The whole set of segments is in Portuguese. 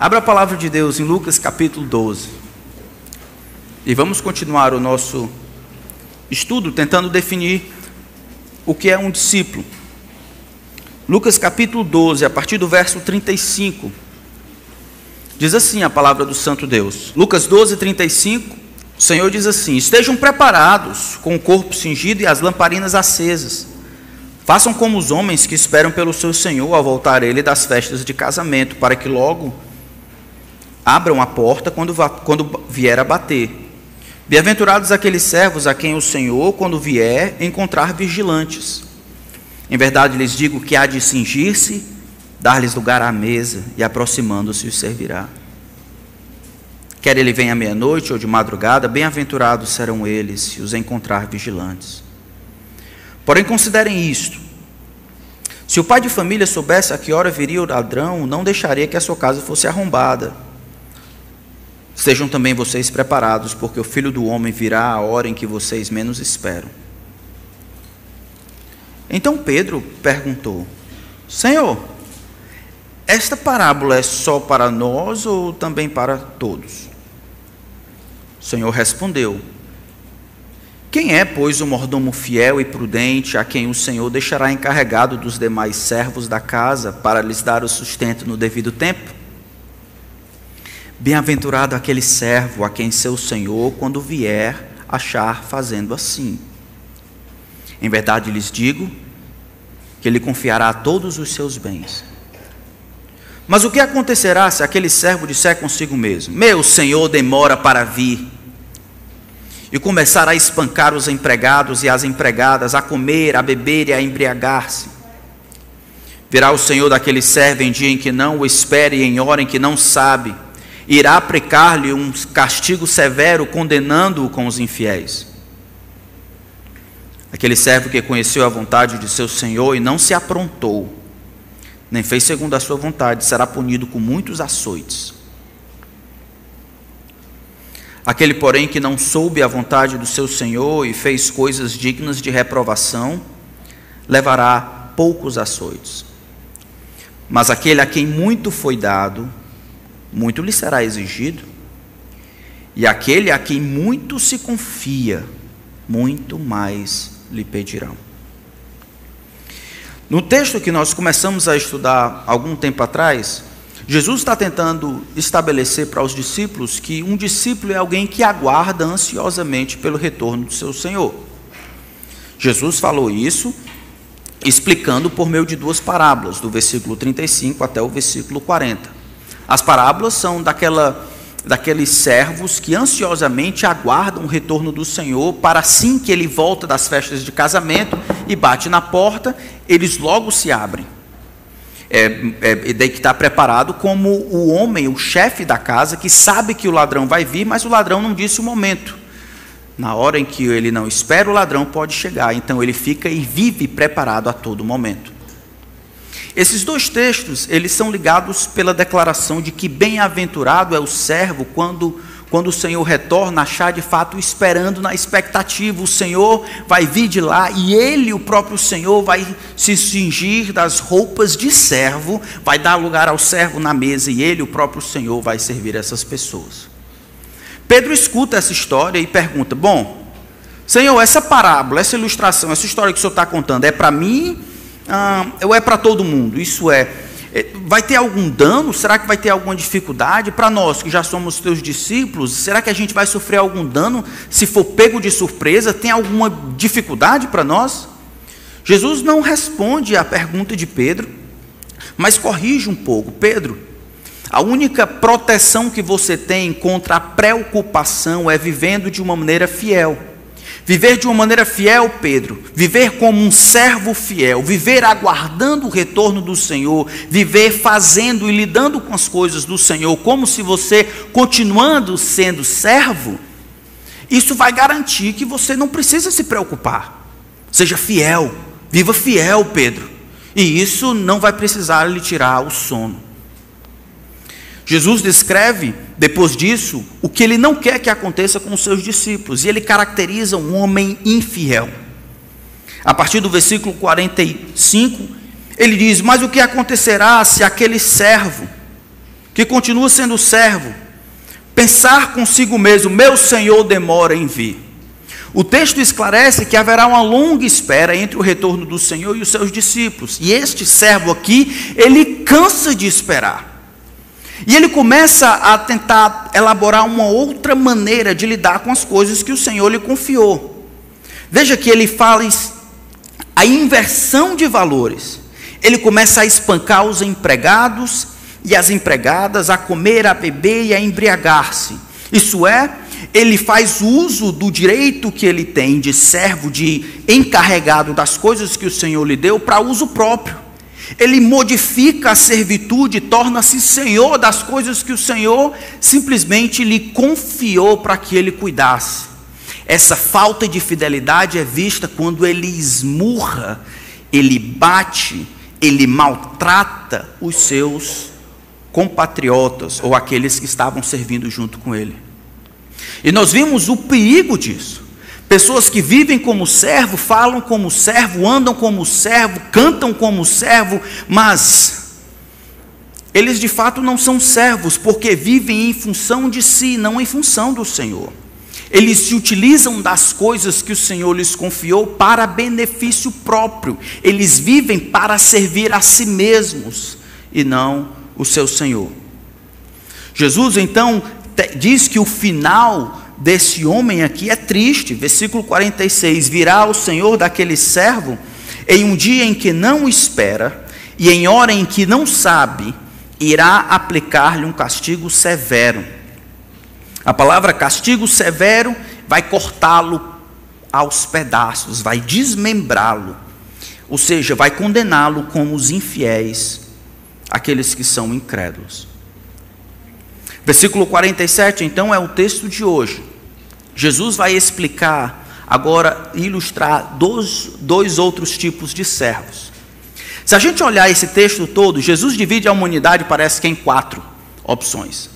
Abra a palavra de Deus em Lucas capítulo 12. E vamos continuar o nosso estudo tentando definir o que é um discípulo. Lucas capítulo 12, a partir do verso 35. Diz assim a palavra do Santo Deus. Lucas 12, 35. O Senhor diz assim: Estejam preparados com o corpo cingido e as lamparinas acesas. Façam como os homens que esperam pelo seu Senhor ao voltar ele das festas de casamento, para que logo abram a porta quando, quando vier a bater. Bem-aventurados aqueles servos a quem o Senhor, quando vier, encontrar vigilantes. Em verdade lhes digo que há de cingir-se, dar-lhes lugar à mesa e aproximando-se os servirá. Quer ele venha à meia-noite ou de madrugada, bem-aventurados serão eles se os encontrar vigilantes. Porém, considerem isto: se o pai de família soubesse a que hora viria o ladrão, não deixaria que a sua casa fosse arrombada. Sejam também vocês preparados, porque o filho do homem virá a hora em que vocês menos esperam. Então Pedro perguntou: Senhor, esta parábola é só para nós ou também para todos? O Senhor respondeu: Quem é, pois, o mordomo fiel e prudente a quem o Senhor deixará encarregado dos demais servos da casa para lhes dar o sustento no devido tempo? Bem-aventurado aquele servo a quem seu Senhor, quando vier, achar fazendo assim. Em verdade lhes digo que ele confiará todos os seus bens. Mas o que acontecerá se aquele servo disser consigo mesmo: Meu senhor demora para vir? E começar a espancar os empregados e as empregadas, a comer, a beber e a embriagar-se. Virá o senhor daquele servo em dia em que não o espere e em hora em que não sabe, irá aplicar-lhe um castigo severo, condenando-o com os infiéis. Aquele servo que conheceu a vontade de seu senhor e não se aprontou, nem fez segundo a sua vontade, será punido com muitos açoites. Aquele, porém, que não soube a vontade do seu Senhor e fez coisas dignas de reprovação, levará poucos açoites. Mas aquele a quem muito foi dado, muito lhe será exigido. E aquele a quem muito se confia, muito mais lhe pedirão. No texto que nós começamos a estudar algum tempo atrás, Jesus está tentando estabelecer para os discípulos que um discípulo é alguém que aguarda ansiosamente pelo retorno do seu Senhor. Jesus falou isso explicando por meio de duas parábolas, do versículo 35 até o versículo 40. As parábolas são daquela daqueles servos que ansiosamente aguardam o retorno do Senhor para assim que ele volta das festas de casamento e bate na porta, eles logo se abrem. É, é, daí que está preparado como o homem, o chefe da casa, que sabe que o ladrão vai vir, mas o ladrão não disse o momento. Na hora em que ele não espera, o ladrão pode chegar. Então ele fica e vive preparado a todo momento. Esses dois textos, eles são ligados pela declaração de que bem-aventurado é o servo quando quando o Senhor retorna, achar de fato esperando na expectativa. O Senhor vai vir de lá e ele, o próprio Senhor, vai se cingir das roupas de servo, vai dar lugar ao servo na mesa e ele, o próprio Senhor, vai servir essas pessoas. Pedro escuta essa história e pergunta: Bom, Senhor, essa parábola, essa ilustração, essa história que o Senhor está contando é para mim ah, ou é para todo mundo? Isso é, é, vai ter algum dano? Será que vai ter alguma dificuldade? Para nós que já somos teus discípulos, será que a gente vai sofrer algum dano se for pego de surpresa? Tem alguma dificuldade para nós? Jesus não responde à pergunta de Pedro, mas corrige um pouco. Pedro, a única proteção que você tem contra a preocupação é vivendo de uma maneira fiel. Viver de uma maneira fiel, Pedro, viver como um servo fiel, viver aguardando o retorno do Senhor, viver fazendo e lidando com as coisas do Senhor, como se você continuando sendo servo, isso vai garantir que você não precisa se preocupar. Seja fiel, viva fiel, Pedro, e isso não vai precisar lhe tirar o sono. Jesus descreve, depois disso, o que ele não quer que aconteça com os seus discípulos, e ele caracteriza um homem infiel. A partir do versículo 45, ele diz: Mas o que acontecerá se aquele servo, que continua sendo servo, pensar consigo mesmo: meu senhor demora em vir. O texto esclarece que haverá uma longa espera entre o retorno do Senhor e os seus discípulos. E este servo aqui, ele cansa de esperar. E ele começa a tentar elaborar uma outra maneira de lidar com as coisas que o Senhor lhe confiou. Veja que ele fala a inversão de valores. Ele começa a espancar os empregados e as empregadas, a comer, a beber e a embriagar-se. Isso é, ele faz uso do direito que ele tem de servo, de encarregado das coisas que o Senhor lhe deu, para uso próprio. Ele modifica a servitude, torna-se senhor das coisas que o Senhor simplesmente lhe confiou para que ele cuidasse. Essa falta de fidelidade é vista quando ele esmurra, ele bate, ele maltrata os seus compatriotas ou aqueles que estavam servindo junto com ele. E nós vimos o perigo disso. Pessoas que vivem como servo, falam como servo, andam como servo, cantam como servo, mas eles de fato não são servos, porque vivem em função de si, não em função do Senhor. Eles se utilizam das coisas que o Senhor lhes confiou para benefício próprio. Eles vivem para servir a si mesmos e não o seu Senhor. Jesus então diz que o final desse homem aqui é triste. Versículo 46: Virá o Senhor daquele servo em um dia em que não espera e em hora em que não sabe, irá aplicar-lhe um castigo severo. A palavra castigo severo vai cortá-lo aos pedaços, vai desmembrá-lo, ou seja, vai condená-lo como os infiéis, aqueles que são incrédulos. Versículo 47, então, é o texto de hoje. Jesus vai explicar, agora, ilustrar dois, dois outros tipos de servos. Se a gente olhar esse texto todo, Jesus divide a humanidade, parece que em quatro opções.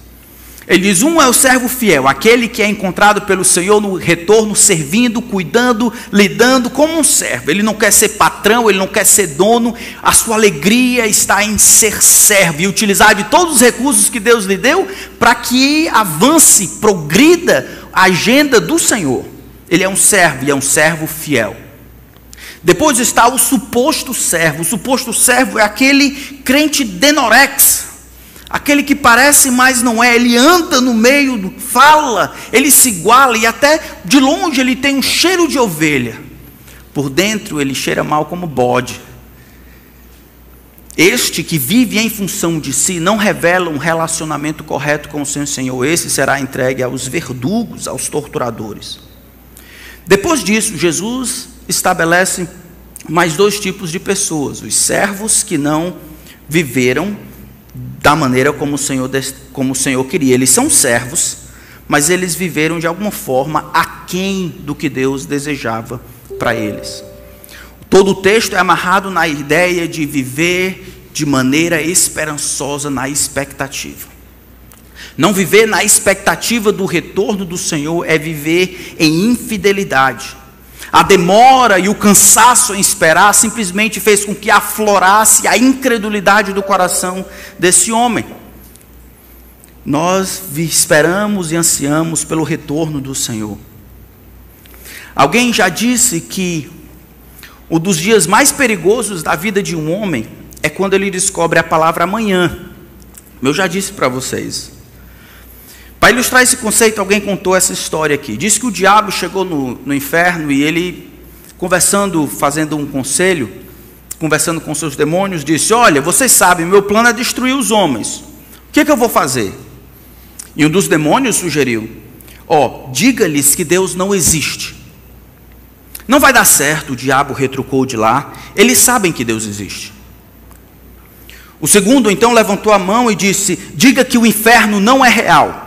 Ele diz: um é o servo fiel, aquele que é encontrado pelo Senhor no retorno, servindo, cuidando, lidando como um servo. Ele não quer ser patrão, ele não quer ser dono, a sua alegria está em ser servo e utilizar de todos os recursos que Deus lhe deu para que avance, progrida agenda do Senhor. Ele é um servo e é um servo fiel. Depois está o suposto servo. O suposto servo é aquele crente denorex aquele que parece, mas não é, ele anda no meio, fala, ele se iguala e até de longe ele tem um cheiro de ovelha. Por dentro ele cheira mal como bode. Este que vive em função de si não revela um relacionamento correto com o seu Senhor, esse será entregue aos verdugos, aos torturadores. Depois disso, Jesus estabelece mais dois tipos de pessoas: os servos que não viveram da maneira como o Senhor, como o Senhor queria. Eles são servos, mas eles viveram de alguma forma aquém do que Deus desejava para eles. Todo o texto é amarrado na ideia de viver de maneira esperançosa na expectativa. Não viver na expectativa do retorno do Senhor é viver em infidelidade. A demora e o cansaço em esperar simplesmente fez com que aflorasse a incredulidade do coração desse homem. Nós esperamos e ansiamos pelo retorno do Senhor. Alguém já disse que um dos dias mais perigosos da vida de um homem é quando ele descobre a palavra amanhã. Eu já disse para vocês. Para ilustrar esse conceito, alguém contou essa história aqui. Diz que o diabo chegou no, no inferno e ele, conversando, fazendo um conselho, conversando com seus demônios, disse: Olha, vocês sabem, meu plano é destruir os homens. O que, é que eu vou fazer? E um dos demônios sugeriu: Ó, oh, diga-lhes que Deus não existe. Não vai dar certo, o diabo retrucou de lá. Eles sabem que Deus existe. O segundo então levantou a mão e disse: Diga que o inferno não é real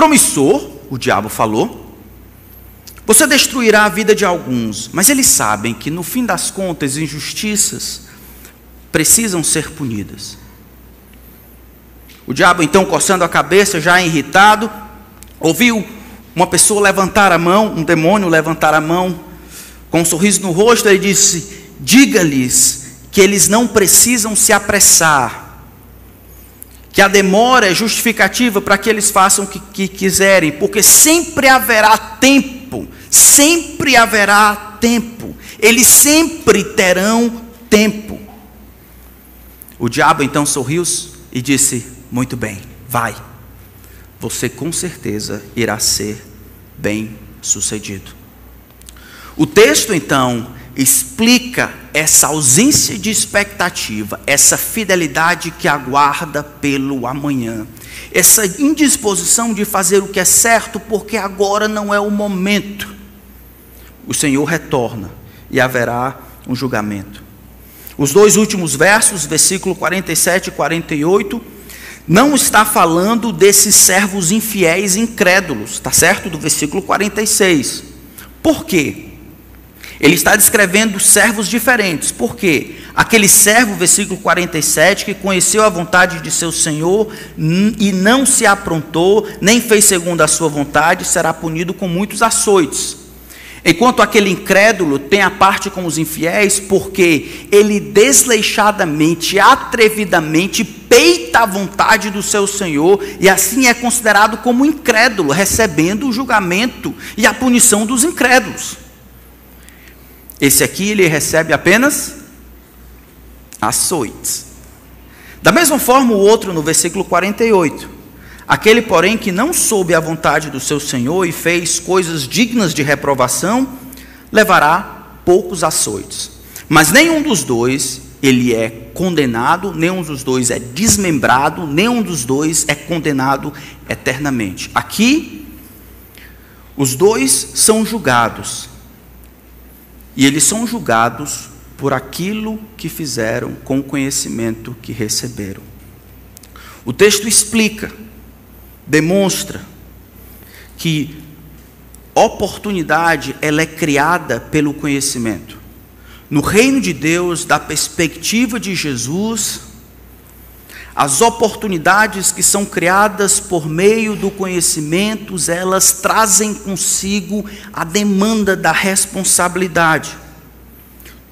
promissor, o diabo falou. Você destruirá a vida de alguns, mas eles sabem que no fim das contas, injustiças precisam ser punidas. O diabo, então, coçando a cabeça, já irritado, ouviu uma pessoa levantar a mão, um demônio levantar a mão, com um sorriso no rosto, ele disse: Diga-lhes que eles não precisam se apressar que a demora é justificativa para que eles façam o que, que quiserem, porque sempre haverá tempo, sempre haverá tempo, eles sempre terão tempo. O diabo então sorriu e disse: Muito bem, vai, você com certeza irá ser bem sucedido. O texto então explica essa ausência de expectativa, essa fidelidade que aguarda pelo amanhã, essa indisposição de fazer o que é certo porque agora não é o momento. O Senhor retorna e haverá um julgamento. Os dois últimos versos, versículo 47 e 48, não está falando desses servos infiéis incrédulos, tá certo? Do versículo 46. Por quê? Ele está descrevendo servos diferentes. Por quê? Aquele servo, versículo 47, que conheceu a vontade de seu senhor e não se aprontou, nem fez segundo a sua vontade, será punido com muitos açoites. Enquanto aquele incrédulo tem a parte com os infiéis, porque ele desleixadamente, atrevidamente peita a vontade do seu Senhor e assim é considerado como incrédulo, recebendo o julgamento e a punição dos incrédulos. Esse aqui ele recebe apenas açoites. Da mesma forma, o outro no versículo 48. Aquele, porém, que não soube a vontade do seu Senhor e fez coisas dignas de reprovação, levará poucos açoites. Mas nenhum dos dois ele é condenado, nenhum dos dois é desmembrado, nenhum dos dois é condenado eternamente. Aqui, os dois são julgados, e eles são julgados por aquilo que fizeram com o conhecimento que receberam. O texto explica, demonstra que oportunidade ela é criada pelo conhecimento. No reino de Deus, da perspectiva de Jesus, as oportunidades que são criadas por meio do conhecimento, elas trazem consigo a demanda da responsabilidade.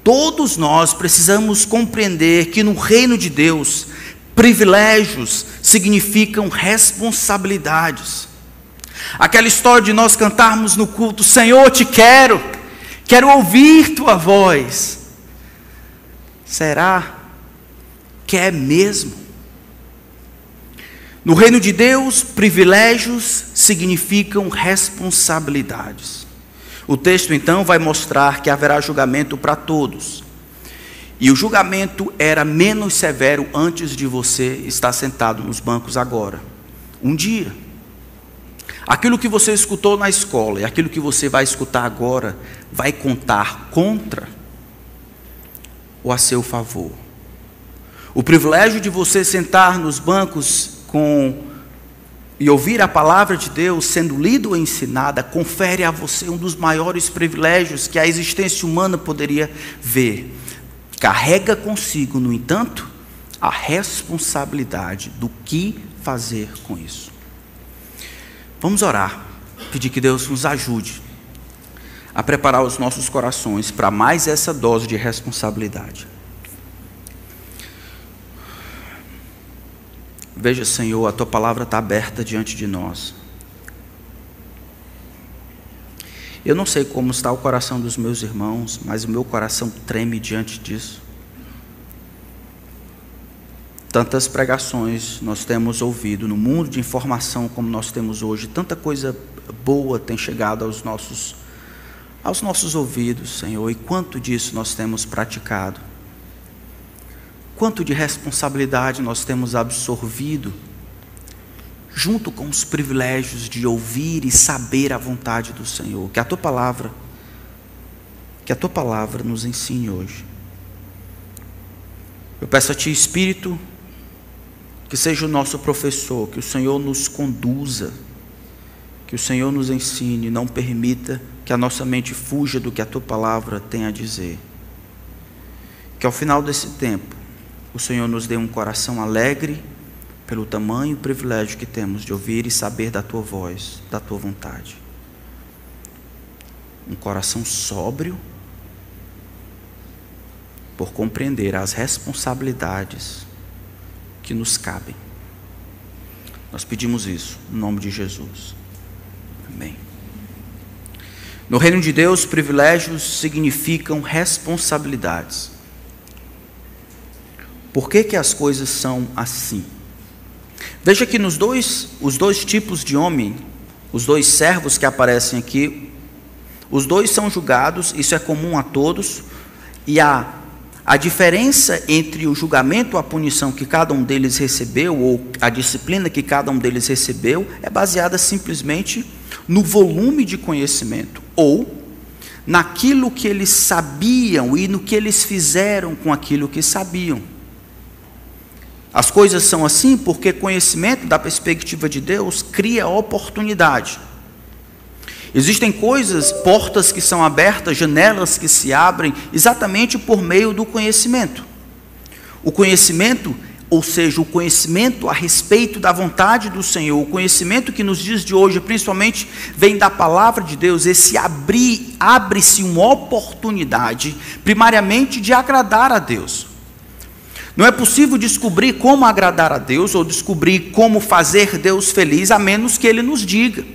Todos nós precisamos compreender que no reino de Deus, privilégios significam responsabilidades. Aquela história de nós cantarmos no culto: Senhor, te quero, quero ouvir tua voz. Será que é mesmo? No reino de Deus, privilégios significam responsabilidades. O texto então vai mostrar que haverá julgamento para todos. E o julgamento era menos severo antes de você estar sentado nos bancos agora. Um dia. Aquilo que você escutou na escola e aquilo que você vai escutar agora vai contar contra ou a seu favor. O privilégio de você sentar nos bancos com e ouvir a palavra de Deus sendo lida ou ensinada, confere a você um dos maiores privilégios que a existência humana poderia ver. Carrega consigo, no entanto, a responsabilidade do que fazer com isso. Vamos orar, pedir que Deus nos ajude a preparar os nossos corações para mais essa dose de responsabilidade. Veja, Senhor, a tua palavra está aberta diante de nós. Eu não sei como está o coração dos meus irmãos, mas o meu coração treme diante disso. Tantas pregações nós temos ouvido no mundo de informação como nós temos hoje, tanta coisa boa tem chegado aos nossos aos nossos ouvidos, Senhor, e quanto disso nós temos praticado? quanto de responsabilidade nós temos absorvido, junto com os privilégios de ouvir e saber a vontade do Senhor. Que a tua palavra, que a tua palavra nos ensine hoje. Eu peço a ti, Espírito, que seja o nosso professor, que o Senhor nos conduza, que o Senhor nos ensine, não permita que a nossa mente fuja do que a tua palavra tem a dizer. Que ao final desse tempo, o Senhor nos dê um coração alegre pelo tamanho e privilégio que temos de ouvir e saber da tua voz, da tua vontade. Um coração sóbrio por compreender as responsabilidades que nos cabem. Nós pedimos isso, no nome de Jesus. Amém. No reino de Deus, privilégios significam responsabilidades. Por que, que as coisas são assim? Veja que nos dois, os dois tipos de homem, os dois servos que aparecem aqui, os dois são julgados, isso é comum a todos, e a, a diferença entre o julgamento a punição que cada um deles recebeu, ou a disciplina que cada um deles recebeu, é baseada simplesmente no volume de conhecimento, ou naquilo que eles sabiam e no que eles fizeram com aquilo que sabiam. As coisas são assim porque conhecimento da perspectiva de Deus cria oportunidade. Existem coisas, portas que são abertas, janelas que se abrem exatamente por meio do conhecimento. O conhecimento, ou seja, o conhecimento a respeito da vontade do Senhor, o conhecimento que nos dias de hoje, principalmente, vem da palavra de Deus, esse abrir, abre-se uma oportunidade, primariamente de agradar a Deus. Não é possível descobrir como agradar a Deus ou descobrir como fazer Deus feliz, a menos que Ele nos diga.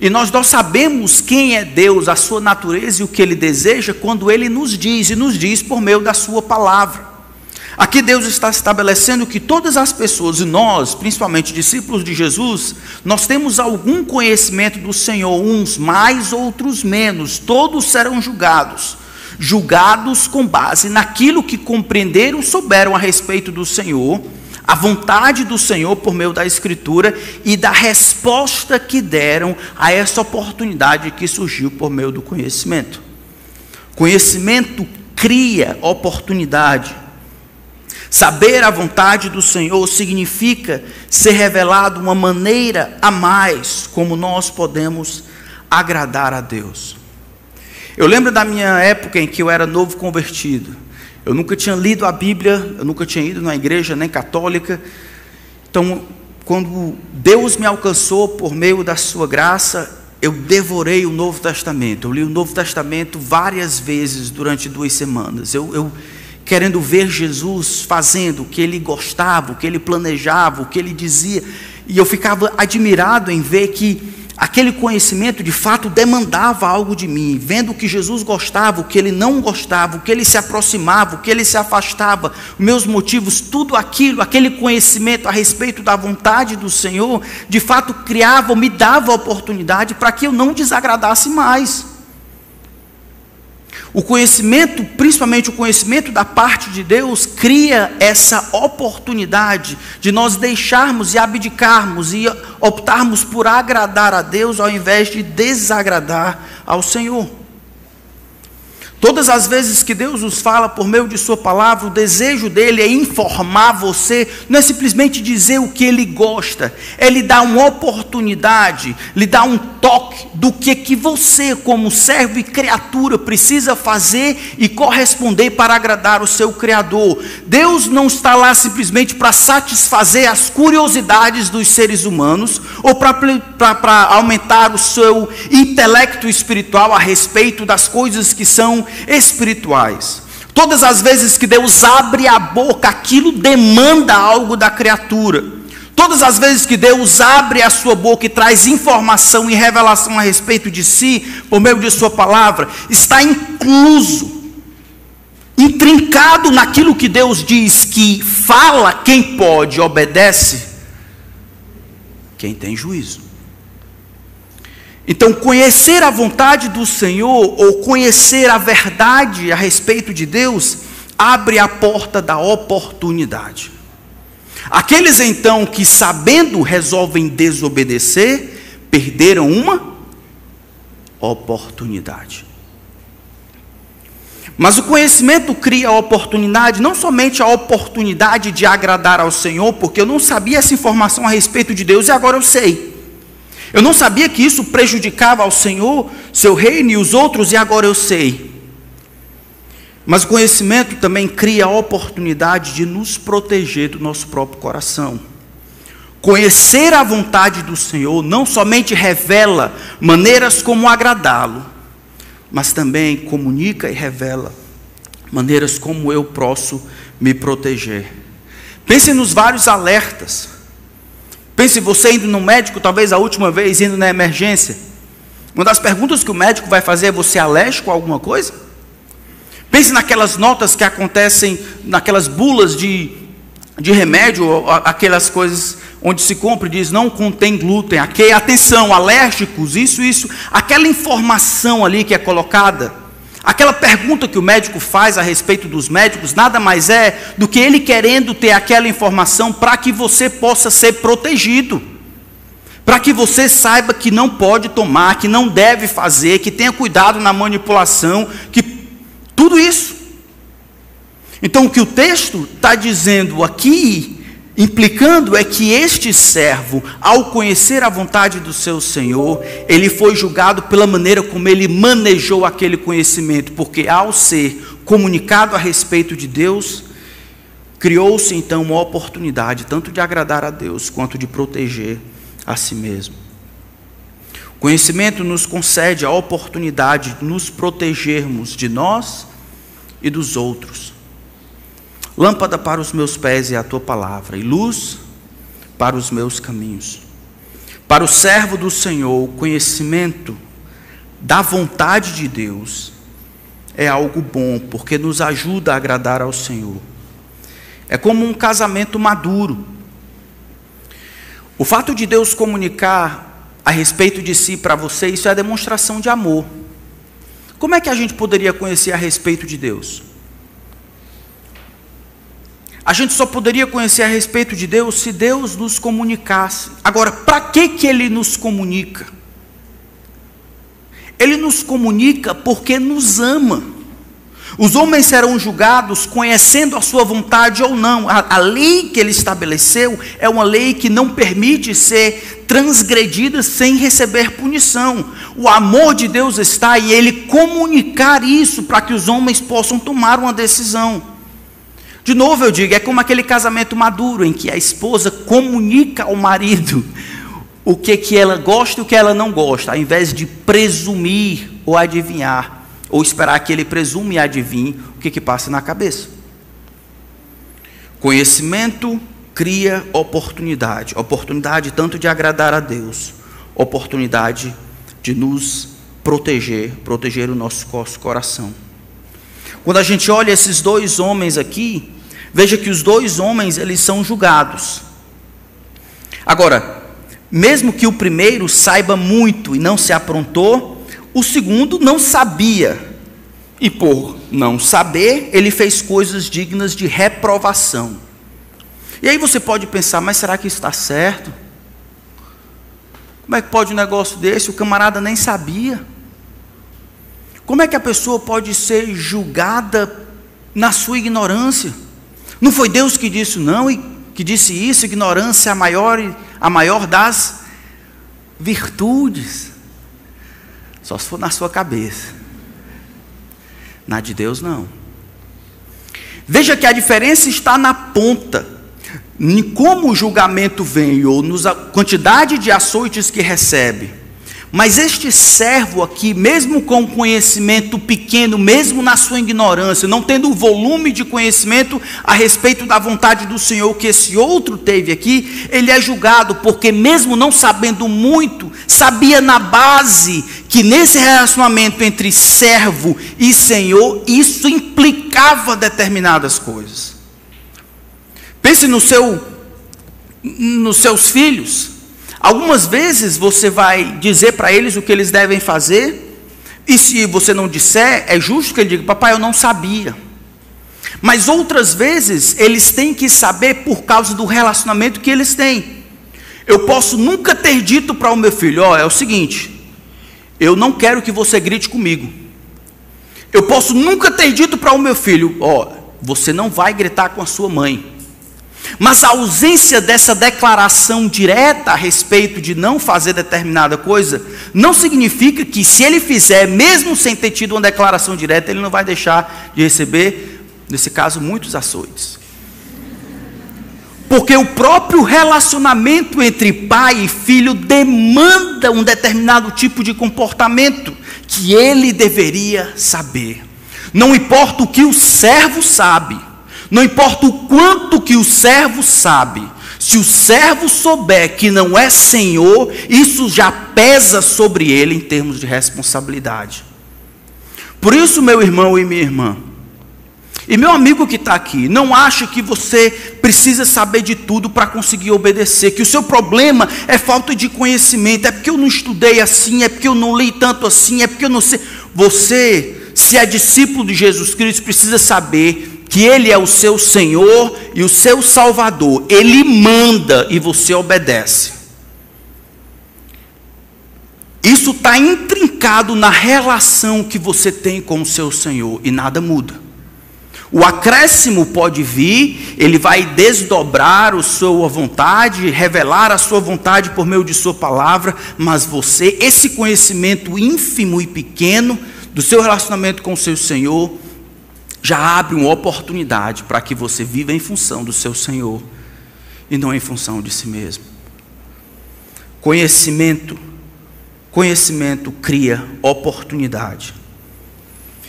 E nós não sabemos quem é Deus, a sua natureza e o que Ele deseja, quando Ele nos diz, e nos diz por meio da Sua palavra. Aqui Deus está estabelecendo que todas as pessoas, e nós, principalmente discípulos de Jesus, nós temos algum conhecimento do Senhor, uns mais, outros menos, todos serão julgados julgados com base naquilo que compreenderam, souberam a respeito do Senhor, a vontade do Senhor por meio da Escritura e da resposta que deram a essa oportunidade que surgiu por meio do conhecimento. Conhecimento cria oportunidade. Saber a vontade do Senhor significa ser revelado uma maneira a mais como nós podemos agradar a Deus. Eu lembro da minha época em que eu era novo convertido. Eu nunca tinha lido a Bíblia, eu nunca tinha ido na igreja nem católica. Então, quando Deus me alcançou por meio da sua graça, eu devorei o Novo Testamento. Eu li o Novo Testamento várias vezes durante duas semanas. Eu, eu querendo ver Jesus fazendo o que ele gostava, o que ele planejava, o que ele dizia. E eu ficava admirado em ver que aquele conhecimento de fato demandava algo de mim, vendo o que Jesus gostava, o que ele não gostava, o que ele se aproximava, o que ele se afastava, meus motivos, tudo aquilo, aquele conhecimento a respeito da vontade do Senhor, de fato criava, me dava oportunidade para que eu não desagradasse mais. O conhecimento, principalmente o conhecimento da parte de Deus, cria essa oportunidade de nós deixarmos e abdicarmos e optarmos por agradar a Deus ao invés de desagradar ao Senhor. Todas as vezes que Deus nos fala por meio de Sua palavra, o desejo dele é informar você, não é simplesmente dizer o que ele gosta, é lhe dar uma oportunidade, lhe dar um toque do que, que você, como servo e criatura, precisa fazer e corresponder para agradar o seu Criador. Deus não está lá simplesmente para satisfazer as curiosidades dos seres humanos ou para aumentar o seu intelecto espiritual a respeito das coisas que são espirituais. Todas as vezes que Deus abre a boca, aquilo demanda algo da criatura. Todas as vezes que Deus abre a sua boca e traz informação e revelação a respeito de si, por meio de Sua palavra, está incluso, intrincado naquilo que Deus diz que fala quem pode, obedece, quem tem juízo. Então, conhecer a vontade do Senhor ou conhecer a verdade a respeito de Deus abre a porta da oportunidade. Aqueles então que, sabendo, resolvem desobedecer, perderam uma oportunidade. Mas o conhecimento cria a oportunidade, não somente a oportunidade de agradar ao Senhor, porque eu não sabia essa informação a respeito de Deus e agora eu sei. Eu não sabia que isso prejudicava ao Senhor, seu reino e os outros, e agora eu sei. Mas o conhecimento também cria a oportunidade de nos proteger do nosso próprio coração. Conhecer a vontade do Senhor não somente revela maneiras como agradá-lo, mas também comunica e revela maneiras como eu posso me proteger. Pense nos vários alertas Pense você indo no médico, talvez a última vez, indo na emergência. Uma das perguntas que o médico vai fazer é: você é alérgico a alguma coisa? Pense naquelas notas que acontecem, naquelas bulas de, de remédio, aquelas coisas onde se compra e diz não contém glúten, aqui, atenção, alérgicos, isso, isso. Aquela informação ali que é colocada, aquela pergunta que o médico faz a respeito dos médicos, nada mais é do que ele querendo ter aquela informação para que você possa ser protegido. Para que você saiba que não pode tomar, que não deve fazer, que tenha cuidado na manipulação, que tudo isso. Então, o que o texto está dizendo aqui, implicando, é que este servo, ao conhecer a vontade do seu senhor, ele foi julgado pela maneira como ele manejou aquele conhecimento, porque ao ser comunicado a respeito de Deus, criou-se então uma oportunidade tanto de agradar a Deus quanto de proteger a si mesmo. Conhecimento nos concede a oportunidade de nos protegermos de nós e dos outros. Lâmpada para os meus pés é a tua palavra, e luz para os meus caminhos. Para o servo do Senhor, o conhecimento da vontade de Deus é algo bom, porque nos ajuda a agradar ao Senhor. É como um casamento maduro. O fato de Deus comunicar a respeito de si para você, isso é demonstração de amor. Como é que a gente poderia conhecer a respeito de Deus? A gente só poderia conhecer a respeito de Deus se Deus nos comunicasse. Agora, para que que ele nos comunica? Ele nos comunica porque nos ama. Os homens serão julgados conhecendo a sua vontade ou não. A, a, lei que ele estabeleceu é uma lei que não permite ser transgredida sem receber punição. O amor de Deus está em ele comunicar isso para que os homens possam tomar uma decisão. De novo eu digo, é como aquele casamento maduro em que a esposa comunica ao marido o que, que ela gosta e o que ela não gosta, ao invés de presumir ou adivinhar ou esperar que ele presume e adivinhe o que, que passa na cabeça. Conhecimento cria oportunidade, oportunidade tanto de agradar a Deus, oportunidade de nos proteger, proteger o nosso coração. Quando a gente olha esses dois homens aqui, veja que os dois homens eles são julgados. Agora, mesmo que o primeiro saiba muito e não se aprontou, o segundo não sabia, e por não saber, ele fez coisas dignas de reprovação. E aí você pode pensar, mas será que isso está certo? Como é que pode um negócio desse? O camarada nem sabia. Como é que a pessoa pode ser julgada na sua ignorância? Não foi Deus que disse não e que disse isso, ignorância é a maior a maior das virtudes. Só se for na sua cabeça. Na de Deus, não. Veja que a diferença está na ponta. Em como o julgamento vem, ou na quantidade de açoites que recebe. Mas este servo aqui, mesmo com conhecimento pequeno, mesmo na sua ignorância, não tendo o volume de conhecimento a respeito da vontade do Senhor que esse outro teve aqui, ele é julgado, porque mesmo não sabendo muito, sabia na base que nesse relacionamento entre servo e Senhor, isso implicava determinadas coisas. Pense no seu, nos seus filhos. Algumas vezes você vai dizer para eles o que eles devem fazer, e se você não disser, é justo que ele diga: Papai, eu não sabia. Mas outras vezes eles têm que saber por causa do relacionamento que eles têm. Eu posso nunca ter dito para o meu filho: Ó, oh, é o seguinte, eu não quero que você grite comigo. Eu posso nunca ter dito para o meu filho: Ó, oh, você não vai gritar com a sua mãe. Mas a ausência dessa declaração direta a respeito de não fazer determinada coisa, não significa que se ele fizer, mesmo sem ter tido uma declaração direta, ele não vai deixar de receber, nesse caso, muitos açoites. Porque o próprio relacionamento entre pai e filho demanda um determinado tipo de comportamento que ele deveria saber. Não importa o que o servo sabe, não importa o quanto que o servo sabe, Se o servo souber que não é senhor, isso já pesa sobre ele em termos de responsabilidade. Por isso, meu irmão e minha irmã, e meu amigo que está aqui, não acha que você precisa saber de tudo para conseguir obedecer, que o seu problema é falta de conhecimento, é porque eu não estudei assim, é porque eu não li tanto assim, é porque eu não sei. Você, se é discípulo de Jesus Cristo, precisa saber que Ele é o seu Senhor e o seu Salvador. Ele manda e você obedece. Isso está intrincado na relação que você tem com o seu Senhor e nada muda. O acréscimo pode vir, ele vai desdobrar a sua vontade, revelar a sua vontade por meio de sua palavra, mas você, esse conhecimento ínfimo e pequeno do seu relacionamento com o seu Senhor, já abre uma oportunidade para que você viva em função do seu Senhor e não em função de si mesmo. Conhecimento, conhecimento cria oportunidade.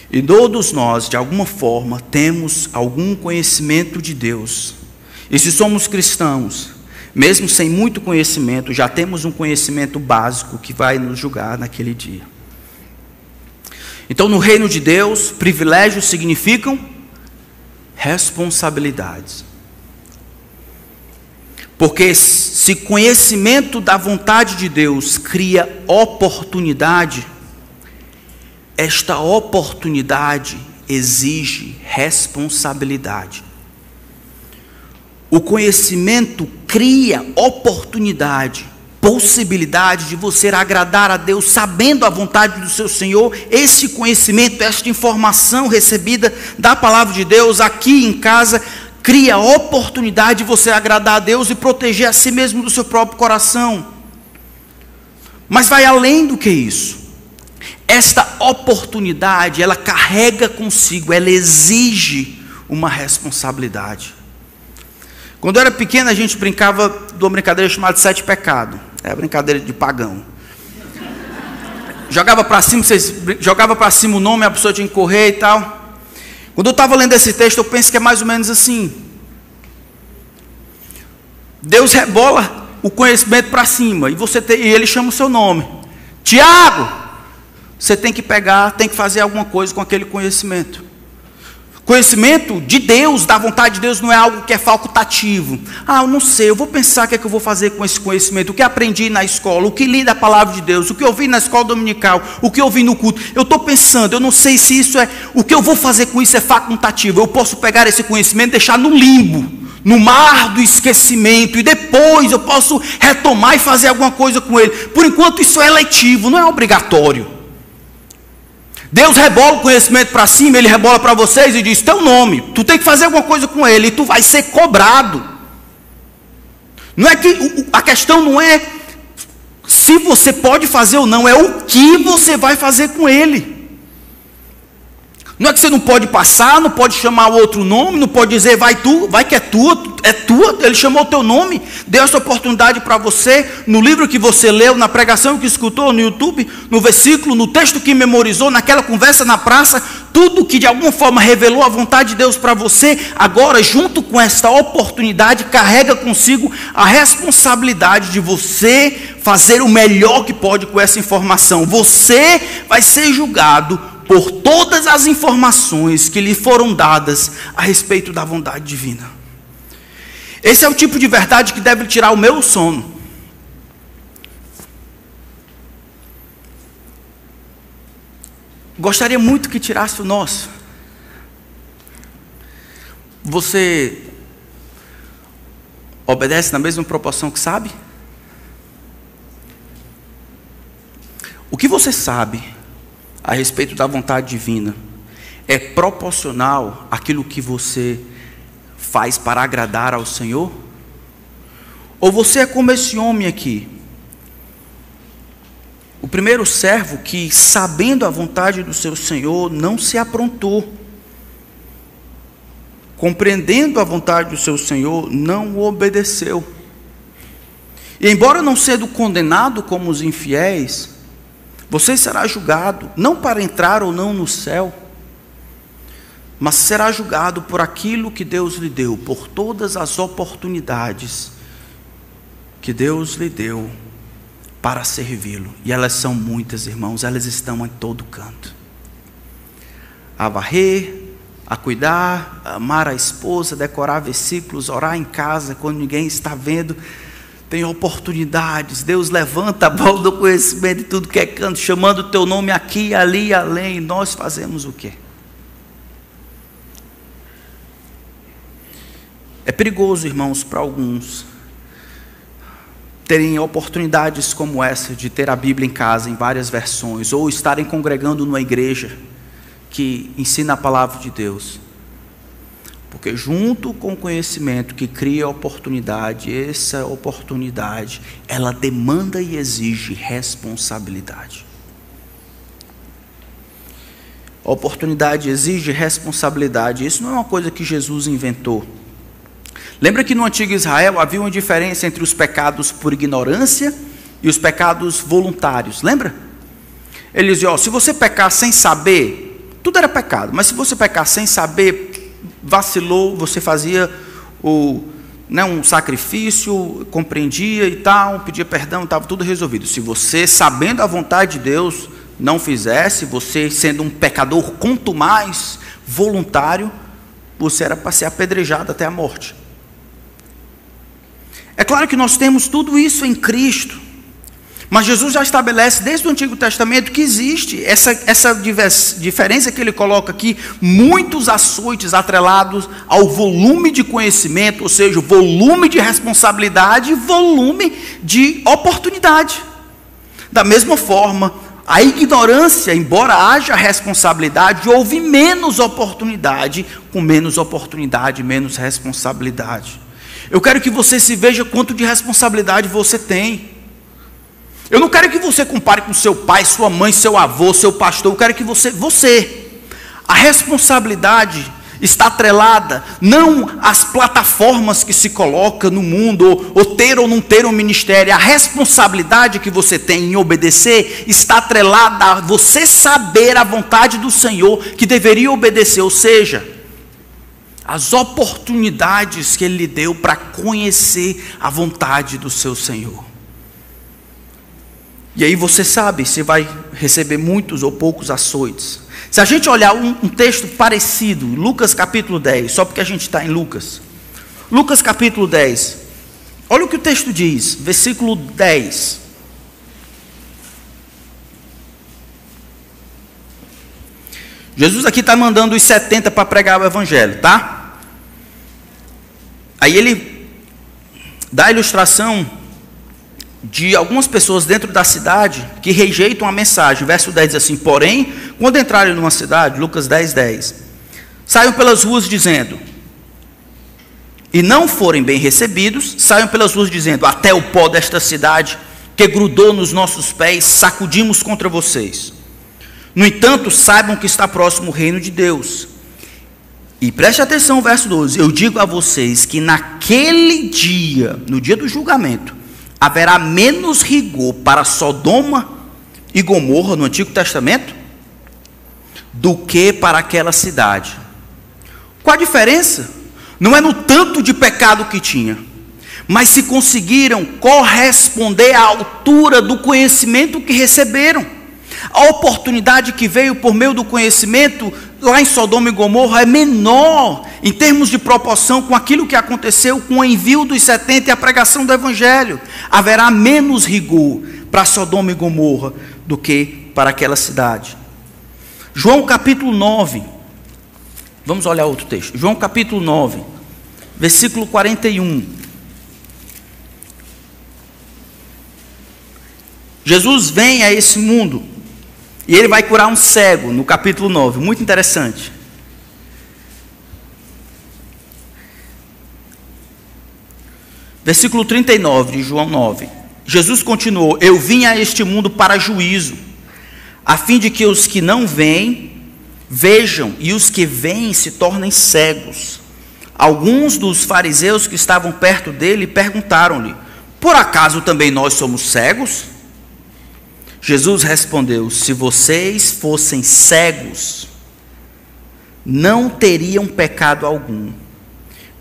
E todos nós, de alguma forma, temos algum conhecimento de Deus. E se somos cristãos, mesmo sem muito conhecimento, já temos um conhecimento básico que vai nos julgar naquele dia. Então, no reino de Deus, privilégios significam responsabilidades. Porque se conhecimento da vontade de Deus cria oportunidade, esta oportunidade exige responsabilidade. O conhecimento cria oportunidade, possibilidade de você agradar a Deus sabendo a vontade do seu Senhor. Esse conhecimento, esta informação recebida da palavra de Deus aqui em casa, cria oportunidade de você agradar a Deus e proteger a si mesmo do seu próprio coração. Mas vai além do que isso. Esta oportunidade, ela carrega consigo, ela exige uma responsabilidade. Quando eu era pequeno, a gente brincava de uma brincadeira chamada Sete Pecados. É a brincadeira de pagão. Jogava para cima, vocês jogava para cima o nome, a pessoa tinha que correr e tal. Quando eu estava lendo esse texto, eu penso que é mais ou menos assim. Deus rebola o conhecimento para cima e você tem, e ele chama o seu nome. Tiago, você tem que pegar, tem que fazer alguma coisa com aquele conhecimento. Conhecimento de Deus, da vontade de Deus, não é algo que é facultativo. Ah, eu não sei, eu vou pensar o que é que eu vou fazer com esse conhecimento, o que aprendi na escola, o que li da palavra de Deus, o que eu vi na escola dominical, o que eu vi no culto. Eu estou pensando, eu não sei se isso é. O que eu vou fazer com isso é facultativo. Eu posso pegar esse conhecimento e deixar no limbo, no mar do esquecimento, e depois eu posso retomar e fazer alguma coisa com ele. Por enquanto, isso é letivo, não é obrigatório. Deus rebola o conhecimento para cima, Ele rebola para vocês e diz: Teu nome, tu tem que fazer alguma coisa com ele, e tu vai ser cobrado. Não é que a questão não é se você pode fazer ou não, é o que você vai fazer com ele. Não é que você não pode passar, não pode chamar outro nome, não pode dizer vai tu, vai que é tua, é tua, ele chamou o teu nome, deu essa oportunidade para você, no livro que você leu, na pregação que escutou no YouTube, no versículo, no texto que memorizou, naquela conversa na praça, tudo que de alguma forma revelou a vontade de Deus para você, agora, junto com esta oportunidade, carrega consigo a responsabilidade de você fazer o melhor que pode com essa informação. Você vai ser julgado por todas as informações que lhe foram dadas a respeito da vontade divina. Esse é o tipo de verdade que deve tirar o meu sono. Gostaria muito que tirasse o nosso. Você obedece na mesma proporção que sabe? O que você sabe a respeito da vontade divina é proporcional àquilo que você faz para agradar ao Senhor? Ou você é como esse homem aqui? O primeiro servo que, sabendo a vontade do seu Senhor, não se aprontou. Compreendendo a vontade do seu Senhor, não obedeceu. E embora não sendo condenado como os infiéis, você será julgado, não para entrar ou não no céu, mas será julgado por aquilo que Deus lhe deu, por todas as oportunidades que Deus lhe deu para servi-lo. E elas são muitas, irmãos, elas estão em todo canto. A varrer, a cuidar, a amar a esposa, decorar versículos, orar em casa quando ninguém está vendo. Tem oportunidades. Deus levanta a bola do conhecimento de tudo que é canto, chamando o teu nome aqui, ali e além. Nós fazemos o quê? É perigoso, irmãos, para alguns terem oportunidades como essa de ter a Bíblia em casa em várias versões ou estarem congregando numa igreja que ensina a palavra de Deus. Porque junto com o conhecimento que cria oportunidade, essa oportunidade, ela demanda e exige responsabilidade. A oportunidade exige responsabilidade. Isso não é uma coisa que Jesus inventou. Lembra que no antigo Israel havia uma diferença entre os pecados por ignorância e os pecados voluntários. Lembra? Ele dizia: se você pecar sem saber, tudo era pecado, mas se você pecar sem saber, vacilou, você fazia o, né, um sacrifício, compreendia e tal, pedia perdão, estava tudo resolvido. Se você, sabendo a vontade de Deus, não fizesse, você sendo um pecador quanto mais voluntário, você era para ser apedrejado até a morte. É claro que nós temos tudo isso em Cristo. Mas Jesus já estabelece desde o Antigo Testamento que existe essa, essa diferença que ele coloca aqui, muitos açoites atrelados ao volume de conhecimento, ou seja, volume de responsabilidade e volume de oportunidade. Da mesma forma, a ignorância, embora haja responsabilidade, houve menos oportunidade, com menos oportunidade, menos responsabilidade. Eu quero que você se veja quanto de responsabilidade você tem. Eu não quero que você compare com seu pai, sua mãe, seu avô, seu pastor. Eu quero que você, você. A responsabilidade está atrelada não às plataformas que se coloca no mundo, ou, ou, ter ou não ter um ministério. A responsabilidade que você tem em obedecer está atrelada a você saber a vontade do Senhor que deveria obedecer, ou seja, as oportunidades que Ele lhe deu para conhecer a vontade do seu Senhor. E aí você sabe se vai receber muitos ou poucos açoites. Se a gente olhar um, um texto parecido, Lucas capítulo 10, só porque a gente está em Lucas. Lucas capítulo 10. Olha o que o texto diz, versículo 10. Jesus aqui está mandando os 70 para pregar o evangelho, tá? Aí ele dá a ilustração de algumas pessoas dentro da cidade que rejeitam a mensagem. Verso 10 diz assim: Porém, quando entrarem numa cidade, Lucas 10, 10, saiam pelas ruas dizendo, e não forem bem recebidos, saiam pelas ruas dizendo: Até o pó desta cidade que grudou nos nossos pés, sacudimos contra vocês. No entanto, saibam que está próximo o reino de Deus. E preste atenção, verso 12: Eu digo a vocês que naquele dia, no dia do julgamento, haverá menos rigor para Sodoma e Gomorra no Antigo Testamento do que para aquela cidade. Qual a diferença? Não é no tanto de pecado que tinha, mas se conseguiram corresponder à altura do conhecimento que receberam. A oportunidade que veio por meio do conhecimento lá em Sodoma e Gomorra é menor em termos de proporção com aquilo que aconteceu com o envio dos 70 e a pregação do Evangelho. Haverá menos rigor para Sodoma e Gomorra do que para aquela cidade. João capítulo 9. Vamos olhar outro texto. João capítulo 9, versículo 41. Jesus vem a esse mundo e ele vai curar um cego, no capítulo 9. Muito interessante. Versículo 39 de João 9. Jesus continuou: Eu vim a este mundo para juízo, a fim de que os que não veem vejam e os que veem se tornem cegos. Alguns dos fariseus que estavam perto dele perguntaram-lhe: Por acaso também nós somos cegos? Jesus respondeu: Se vocês fossem cegos, não teriam pecado algum.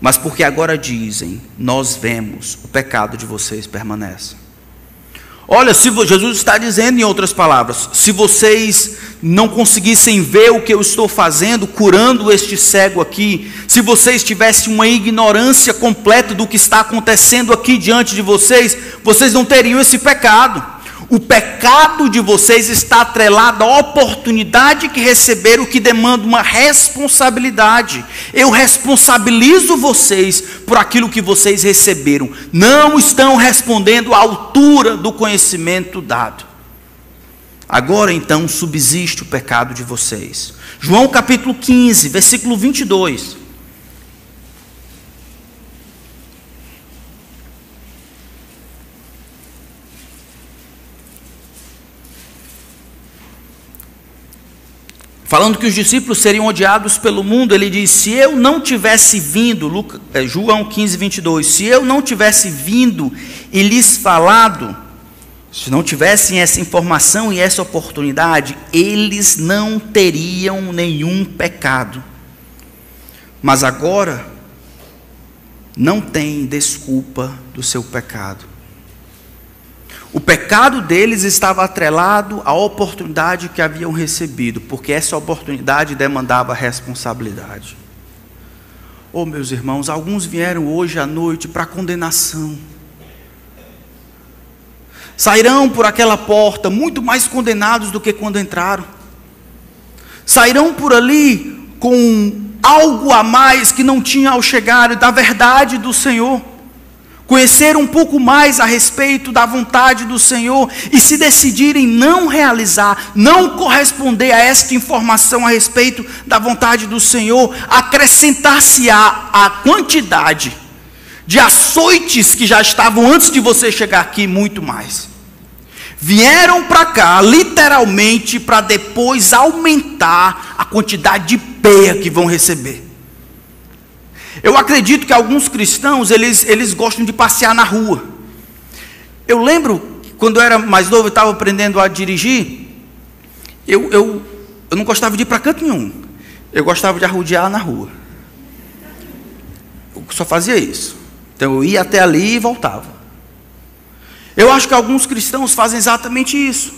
mas porque agora dizem: Nós vemos, o pecado de vocês permanece. Olha, se Jesus está dizendo em outras palavras, se vocês não conseguissem ver o que eu estou fazendo, curando este cego aqui, se vocês tivessem uma ignorância completa do que está acontecendo aqui diante de vocês, vocês não teriam esse pecado. O pecado de vocês está atrelado à oportunidade que receberam, que demanda uma responsabilidade. Eu responsabilizo vocês por aquilo que vocês receberam. Não estão respondendo à altura do conhecimento dado. Agora então subsiste o pecado de vocês. João capítulo 15, versículo 22. Falando que os discípulos seriam odiados pelo mundo, ele diz: Se eu não tivesse vindo, é, João 15, 22, se eu não tivesse vindo e lhes falado, se não tivessem essa informação e essa oportunidade, eles não teriam nenhum pecado. Mas agora, não tem desculpa do seu pecado. O pecado deles estava atrelado à oportunidade que haviam recebido, porque essa oportunidade demandava responsabilidade. Oh, meus irmãos, alguns vieram hoje à noite para condenação. Sairão por aquela porta muito mais condenados do que quando entraram. Sairão por ali com algo a mais que não tinha ao chegar da verdade do Senhor conhecer um pouco mais a respeito da vontade do Senhor e se decidirem não realizar, não corresponder a esta informação a respeito da vontade do Senhor, acrescentar-se-á a quantidade de açoites que já estavam antes de você chegar aqui, muito mais. Vieram para cá, literalmente, para depois aumentar a quantidade de peia que vão receber. Eu acredito que alguns cristãos, eles, eles gostam de passear na rua. Eu lembro, quando eu era mais novo, eu estava aprendendo a dirigir, eu, eu, eu não gostava de ir para canto nenhum. Eu gostava de arrodear na rua. Eu só fazia isso. Então eu ia até ali e voltava. Eu acho que alguns cristãos fazem exatamente isso.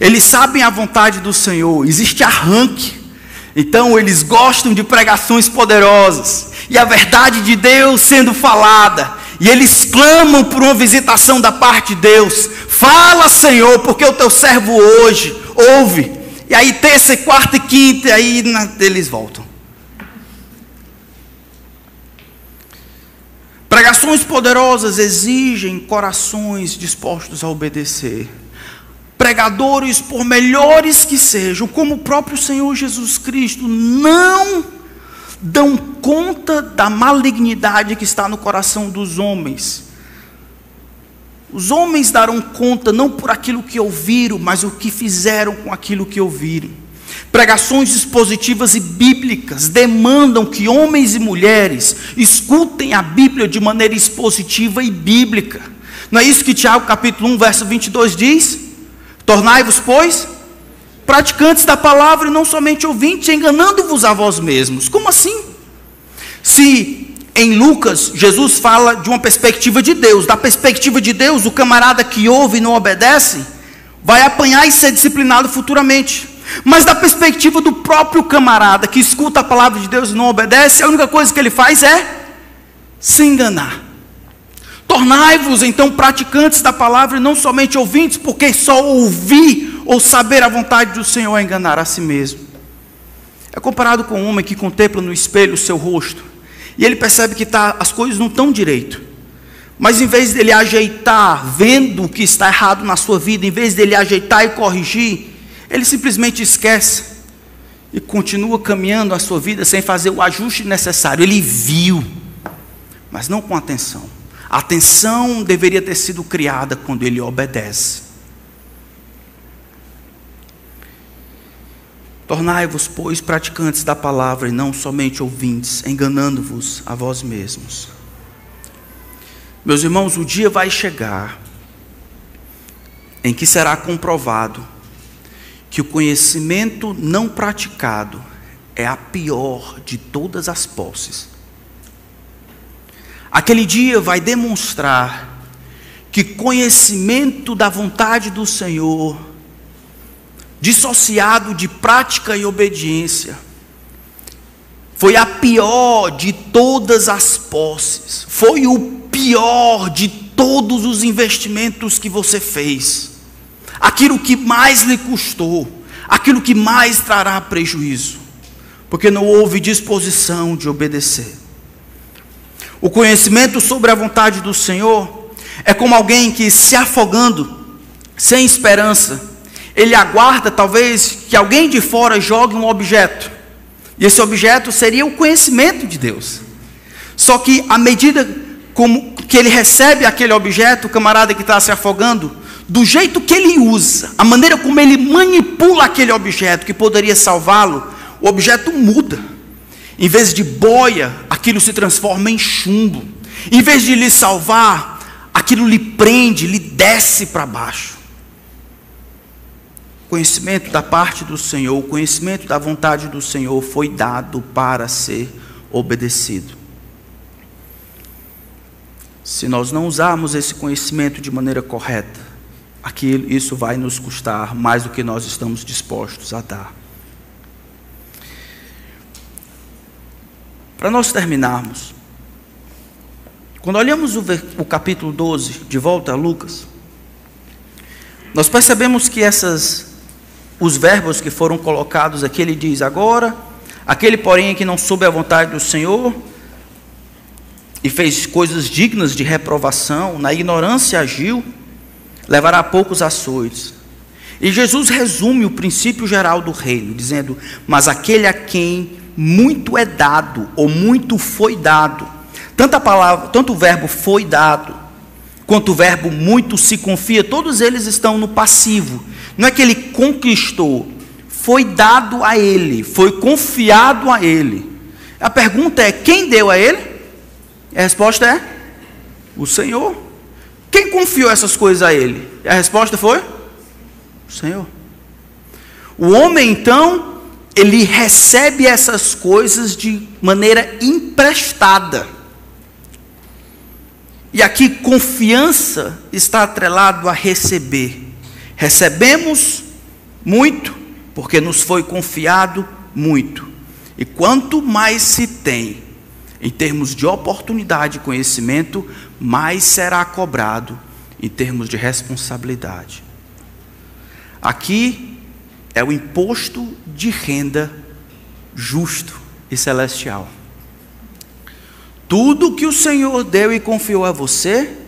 Eles sabem a vontade do Senhor, existe arranque. Então eles gostam de pregações poderosas e a verdade de Deus sendo falada, e eles clamam por uma visitação da parte de Deus. Fala, Senhor, porque o teu servo hoje ouve. E aí terça, quarta e quinta, e aí eles voltam. Pregações poderosas exigem corações dispostos a obedecer. Pregadores, por melhores que sejam, como o próprio Senhor Jesus Cristo, não dão conta da malignidade que está no coração dos homens. Os homens darão conta não por aquilo que ouviram, mas o que fizeram com aquilo que ouviram. Pregações expositivas e bíblicas demandam que homens e mulheres escutem a Bíblia de maneira expositiva e bíblica. Não é isso que Tiago capítulo 1, verso 22 diz? Tornai-vos, pois, praticantes da palavra e não somente ouvintes, enganando-vos a vós mesmos. Como assim? Se em Lucas Jesus fala de uma perspectiva de Deus, da perspectiva de Deus, o camarada que ouve e não obedece, vai apanhar e ser disciplinado futuramente. Mas da perspectiva do próprio camarada que escuta a palavra de Deus e não obedece, a única coisa que ele faz é se enganar. Tornai-vos então praticantes da palavra e não somente ouvintes, porque só ouvir ou saber a vontade do Senhor é enganar a si mesmo. É comparado com um homem que contempla no espelho o seu rosto e ele percebe que tá, as coisas não estão direito. Mas em vez dele ajeitar, vendo o que está errado na sua vida, em vez dele ajeitar e corrigir, ele simplesmente esquece e continua caminhando a sua vida sem fazer o ajuste necessário. Ele viu, mas não com atenção. A atenção deveria ter sido criada quando ele obedece. Tornai-vos, pois, praticantes da palavra e não somente ouvintes, enganando-vos a vós mesmos. Meus irmãos, o dia vai chegar em que será comprovado que o conhecimento não praticado é a pior de todas as posses. Aquele dia vai demonstrar que conhecimento da vontade do Senhor, dissociado de prática e obediência, foi a pior de todas as posses, foi o pior de todos os investimentos que você fez, aquilo que mais lhe custou, aquilo que mais trará prejuízo, porque não houve disposição de obedecer. O conhecimento sobre a vontade do Senhor é como alguém que se afogando, sem esperança, ele aguarda talvez que alguém de fora jogue um objeto, e esse objeto seria o conhecimento de Deus. Só que à medida como que ele recebe aquele objeto, o camarada que está se afogando, do jeito que ele usa, a maneira como ele manipula aquele objeto que poderia salvá-lo, o objeto muda. Em vez de boia, aquilo se transforma em chumbo. Em vez de lhe salvar, aquilo lhe prende, lhe desce para baixo. Conhecimento da parte do Senhor, o conhecimento da vontade do Senhor foi dado para ser obedecido. Se nós não usarmos esse conhecimento de maneira correta, aquilo, isso vai nos custar mais do que nós estamos dispostos a dar. Para nós terminarmos, quando olhamos o, o, capítulo 12, de volta a Lucas, nós percebemos que essas, os verbos que foram colocados aqui, ele diz agora, aquele porém que não soube a vontade do Senhor, e fez coisas dignas de reprovação, na ignorância agiu, levará poucos açoites. E Jesus resume o princípio geral do reino, dizendo: Mas aquele a quem muito é dado, ou muito foi dado, tanto a palavra, tanto o verbo foi dado, quanto o verbo muito se confia, todos eles estão no passivo. Não é que ele conquistou, foi dado a ele, foi confiado a ele. A pergunta é: quem deu a ele? A resposta é: o Senhor. Quem confiou essas coisas a ele? E a resposta foi: o Senhor. O homem, então, ele recebe essas coisas de maneira emprestada. E aqui confiança está atrelado a receber. Recebemos muito, porque nos foi confiado muito. E quanto mais se tem, em termos de oportunidade e conhecimento, mais será cobrado em termos de responsabilidade. Aqui é o imposto de renda justo e celestial. Tudo que o Senhor deu e confiou a você,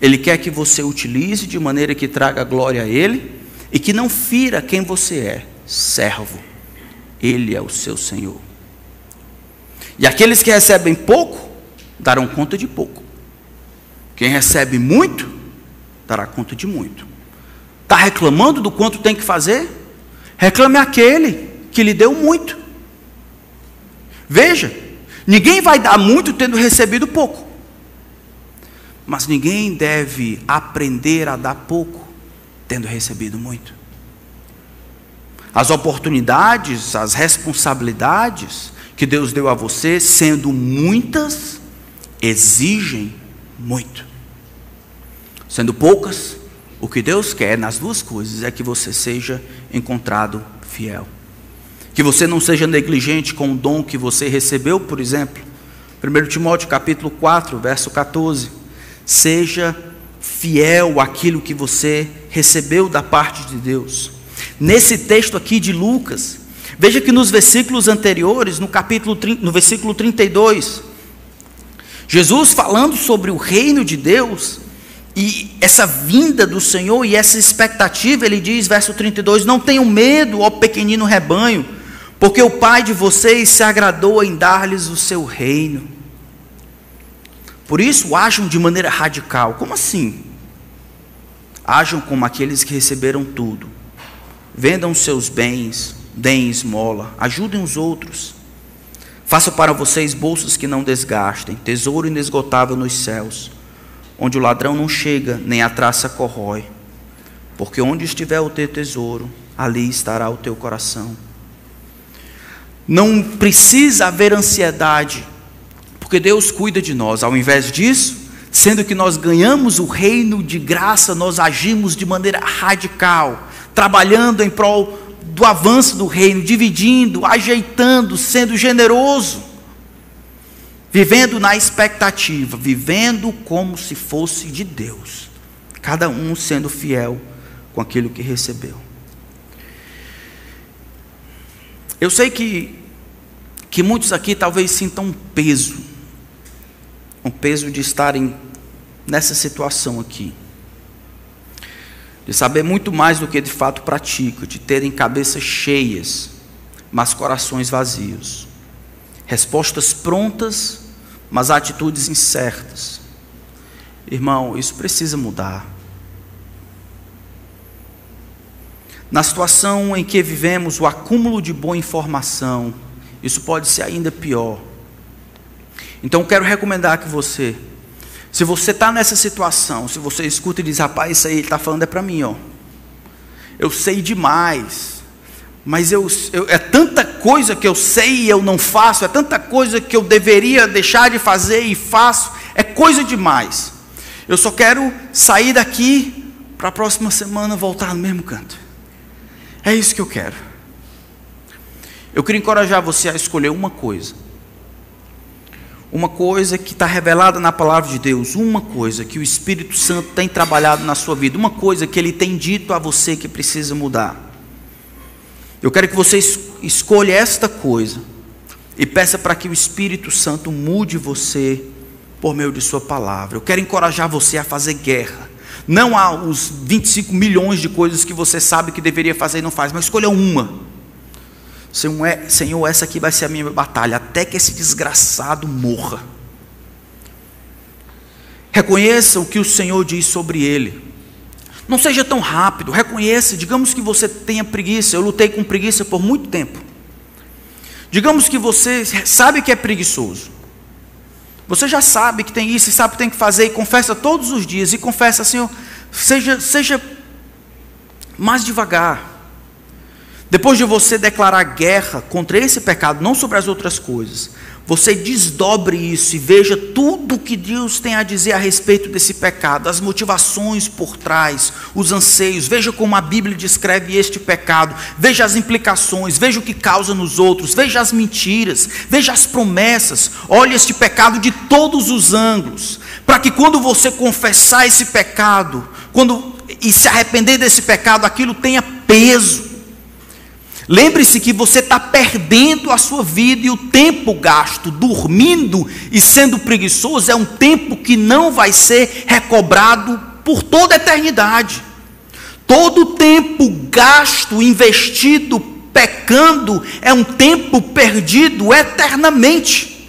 Ele quer que você utilize de maneira que traga glória a Ele e que não fira quem você é, servo. Ele é o seu Senhor. E aqueles que recebem pouco, darão conta de pouco. Quem recebe muito, dará conta de muito. Está reclamando do quanto tem que fazer? Reclame aquele que lhe deu muito. Veja, ninguém vai dar muito tendo recebido pouco. Mas ninguém deve aprender a dar pouco tendo recebido muito. As oportunidades, as responsabilidades, que Deus deu a você, sendo muitas, exigem muito. Sendo poucas, o que Deus quer nas duas coisas é que você seja encontrado fiel. Que você não seja negligente com o dom que você recebeu, por exemplo. 1 Timóteo capítulo 4, verso 14. Seja fiel àquilo que você recebeu da parte de Deus. Nesse texto aqui de Lucas, Veja que nos versículos anteriores, no capítulo no versículo 32, Jesus falando sobre o reino de Deus e essa vinda do Senhor e essa expectativa, ele diz, verso 32: Não tenham medo, ó pequenino rebanho, porque o Pai de vocês se agradou em dar-lhes o seu reino. Por isso, ajam de maneira radical. Como assim? Ajam como aqueles que receberam tudo, vendam seus bens, deem esmola, ajudem os outros. Faça para vocês bolsas que não desgastem, tesouro inesgotável nos céus, onde o ladrão não chega, nem a traça corrói. Porque onde estiver o teu tesouro, ali estará o teu coração. Não precisa haver ansiedade, Porque Deus cuida de nós. Ao invés disso, sendo que nós ganhamos o reino de graça, nós agimos de maneira radical, trabalhando em prol do avanço do reino, dividindo, ajeitando, sendo generoso, vivendo na expectativa, vivendo como se fosse de Deus, cada um sendo fiel com aquilo que recebeu. Eu sei que, que muitos aqui talvez sintam um peso, um peso de estarem nessa situação aqui, de saber muito mais do que de fato pratica, de terem cabeças cheias, mas corações vazios, respostas prontas, mas atitudes incertas. Irmão, isso precisa mudar. Na situação em que vivemos o acúmulo de boa informação, isso pode ser ainda pior. Então quero recomendar que você, se você está nessa situação, se você escuta e diz, rapaz, isso aí ele está falando é para mim, ó. Eu sei demais, mas eu, eu, é tanta coisa que eu sei e eu não faço, é tanta coisa que eu deveria deixar de fazer e faço, é coisa demais. Eu só quero sair daqui para a próxima semana voltar no mesmo canto. É isso que eu quero. Eu queria encorajar você a escolher uma coisa. Uma coisa que está revelada na palavra de Deus, uma coisa que o Espírito Santo tem trabalhado na sua vida, uma coisa que ele tem dito a você que precisa mudar. Eu quero que você escolha esta coisa e peça para que o Espírito Santo mude você por meio de Sua palavra. Eu quero encorajar você a fazer guerra não há os 25 milhões de coisas que você sabe que deveria fazer e não faz, mas escolha uma. Senhor, essa aqui vai ser a minha batalha, até que esse desgraçado morra. Reconheça o que o Senhor diz sobre ele. Não seja tão rápido, reconheça. Digamos que você tenha preguiça. Eu lutei com preguiça por muito tempo. Digamos que você sabe que é preguiçoso. Você já sabe que tem isso e sabe que tem que fazer e confessa todos os dias e confessa, Senhor, seja, seja mais devagar. Depois de você declarar guerra contra esse pecado, não sobre as outras coisas, você desdobre isso e veja tudo o que Deus tem a dizer a respeito desse pecado, as motivações por trás, os anseios. Veja como a Bíblia descreve este pecado, veja as implicações, veja o que causa nos outros, veja as mentiras, veja as promessas. Olhe este pecado de todos os ângulos, para que quando você confessar esse pecado, quando e se arrepender desse pecado, aquilo tenha peso Lembre-se que você está perdendo a sua vida e o tempo gasto dormindo e sendo preguiçoso é um tempo que não vai ser recobrado por toda a eternidade. Todo o tempo gasto, investido, pecando, é um tempo perdido eternamente.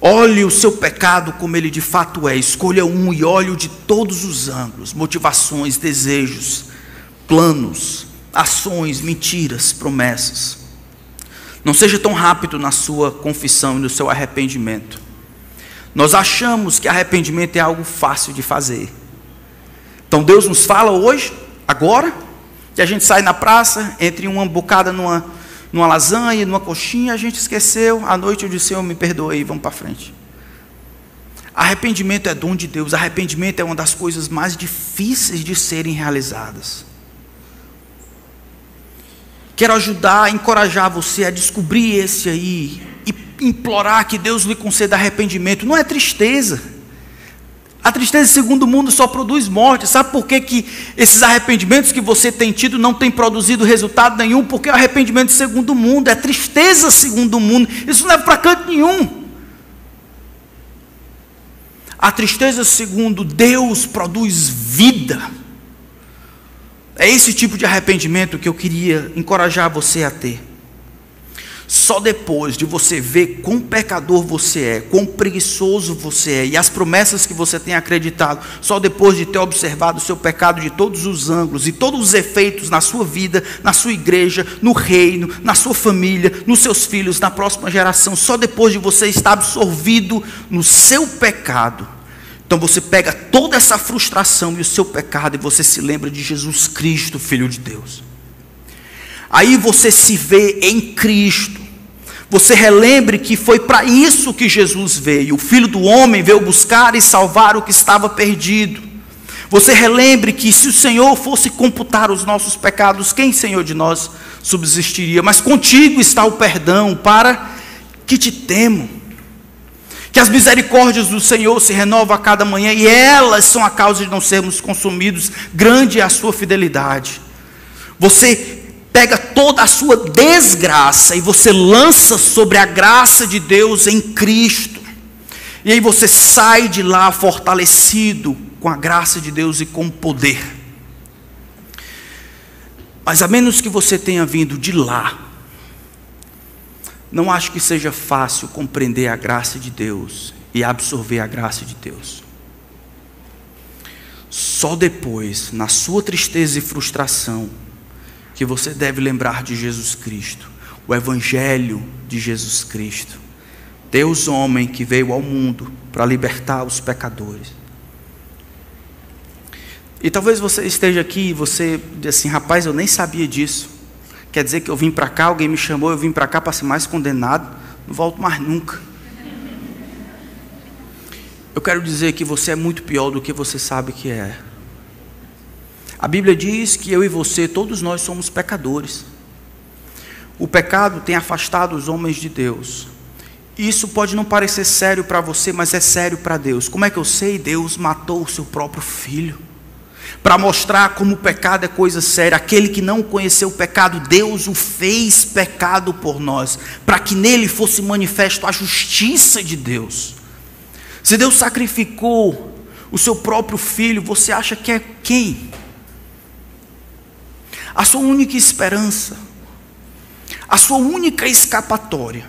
Olhe o seu pecado como ele de fato é, escolha um e olhe-o de todos os ângulos, motivações, desejos, planos ações, mentiras, promessas. Não seja tão rápido na sua confissão e no seu arrependimento. Nós achamos que arrependimento é algo fácil de fazer. Então Deus nos fala hoje, agora, que a gente sai na praça, entre uma bocada numa, numa lasanha, numa coxinha, a gente esqueceu, à noite eu disse, Senhor, me perdoe, vamos para frente. Arrependimento é dom de Deus, arrependimento é uma das coisas mais difíceis de serem realizadas. Quero ajudar, encorajar você a descobrir esse aí e implorar que Deus lhe conceda arrependimento. Não é tristeza. A tristeza, segundo o mundo, só produz morte. Sabe por que, que esses arrependimentos que você tem tido não têm produzido resultado nenhum? Porque o arrependimento, segundo o mundo, é tristeza, segundo o mundo. Isso não é para canto nenhum. A tristeza, segundo Deus, produz vida. É esse tipo de arrependimento que eu queria encorajar você a ter. Só depois de você ver quão pecador você é, quão preguiçoso você é e as promessas que você tem acreditado, só depois de ter observado o seu pecado de todos os ângulos e todos os efeitos na sua vida, na sua igreja, no reino, na sua família, nos seus filhos, na próxima geração, só depois de você estar absorvido no seu pecado, então você pega toda essa frustração e o seu pecado e você se lembra de Jesus Cristo, Filho de Deus. Aí você se vê em Cristo. Você relembre que foi para isso que Jesus veio. O Filho do Homem veio buscar e salvar o que estava perdido. Você relembre que se o Senhor fosse computar os nossos pecados, quem, Senhor, de nós subsistiria? Mas contigo está o perdão para que te temam. Que as misericórdias do Senhor se renovam a cada manhã e elas são a causa de não sermos consumidos. Grande é a sua fidelidade. Você pega toda a sua desgraça e você lança sobre a graça de Deus em Cristo. E aí você sai de lá fortalecido com a graça de Deus e com poder. Mas a menos que você tenha vindo de lá, não acho que seja fácil compreender a graça de Deus e absorver a graça de Deus. Só depois, na sua tristeza e frustração, que você deve lembrar de Jesus Cristo, o Evangelho de Jesus Cristo. Deus, homem que veio ao mundo para libertar os pecadores. E talvez você esteja aqui e você diz assim, rapaz, eu nem sabia disso. Quer dizer que eu vim para cá, alguém me chamou, eu vim para cá para ser mais condenado, não volto mais nunca. Eu quero dizer que você é muito pior do que você sabe que é. A Bíblia diz que eu e você, todos nós somos pecadores. O pecado tem afastado os homens de Deus. Isso pode não parecer sério para você, mas é sério para Deus. Como é que eu sei? Deus matou o seu próprio filho. Para mostrar como o pecado é coisa séria. Aquele que não conheceu o pecado, Deus o fez pecado por nós, para que nele fosse manifesto a justiça de Deus. Se Deus sacrificou o seu próprio filho, você acha que é quem? a sua única esperança, a sua única escapatória,